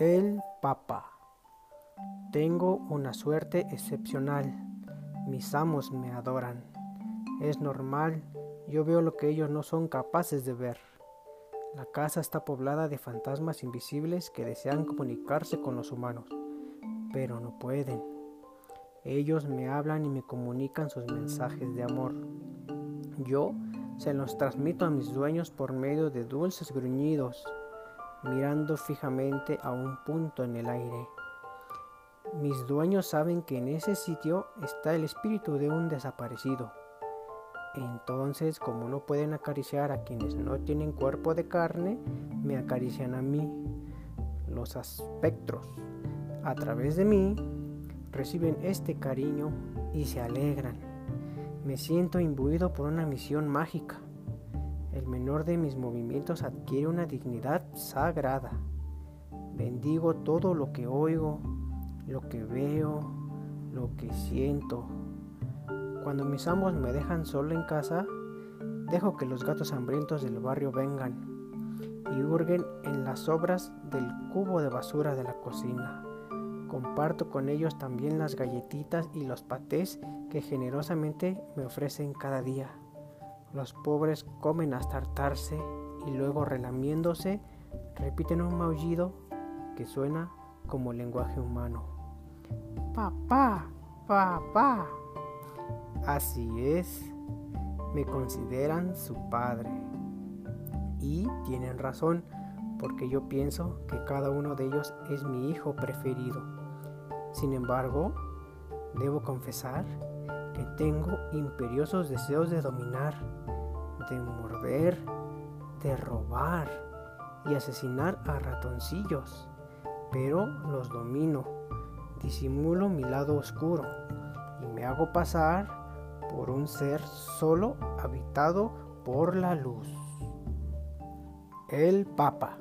El Papa. Tengo una suerte excepcional. Mis amos me adoran. Es normal, yo veo lo que ellos no son capaces de ver. La casa está poblada de fantasmas invisibles que desean comunicarse con los humanos, pero no pueden. Ellos me hablan y me comunican sus mensajes de amor. Yo se los transmito a mis dueños por medio de dulces gruñidos mirando fijamente a un punto en el aire. Mis dueños saben que en ese sitio está el espíritu de un desaparecido. Entonces, como no pueden acariciar a quienes no tienen cuerpo de carne, me acarician a mí. Los espectros, a través de mí, reciben este cariño y se alegran. Me siento imbuido por una misión mágica el menor de mis movimientos adquiere una dignidad sagrada. Bendigo todo lo que oigo, lo que veo, lo que siento. Cuando mis amos me dejan solo en casa, dejo que los gatos hambrientos del barrio vengan y hurguen en las obras del cubo de basura de la cocina. Comparto con ellos también las galletitas y los patés que generosamente me ofrecen cada día. Los pobres comen hasta hartarse y luego relamiéndose repiten un maullido que suena como lenguaje humano. Papá, papá. Así es, me consideran su padre. Y tienen razón, porque yo pienso que cada uno de ellos es mi hijo preferido. Sin embargo, debo confesar tengo imperiosos deseos de dominar, de morder, de robar y asesinar a ratoncillos. Pero los domino, disimulo mi lado oscuro y me hago pasar por un ser solo habitado por la luz. El Papa.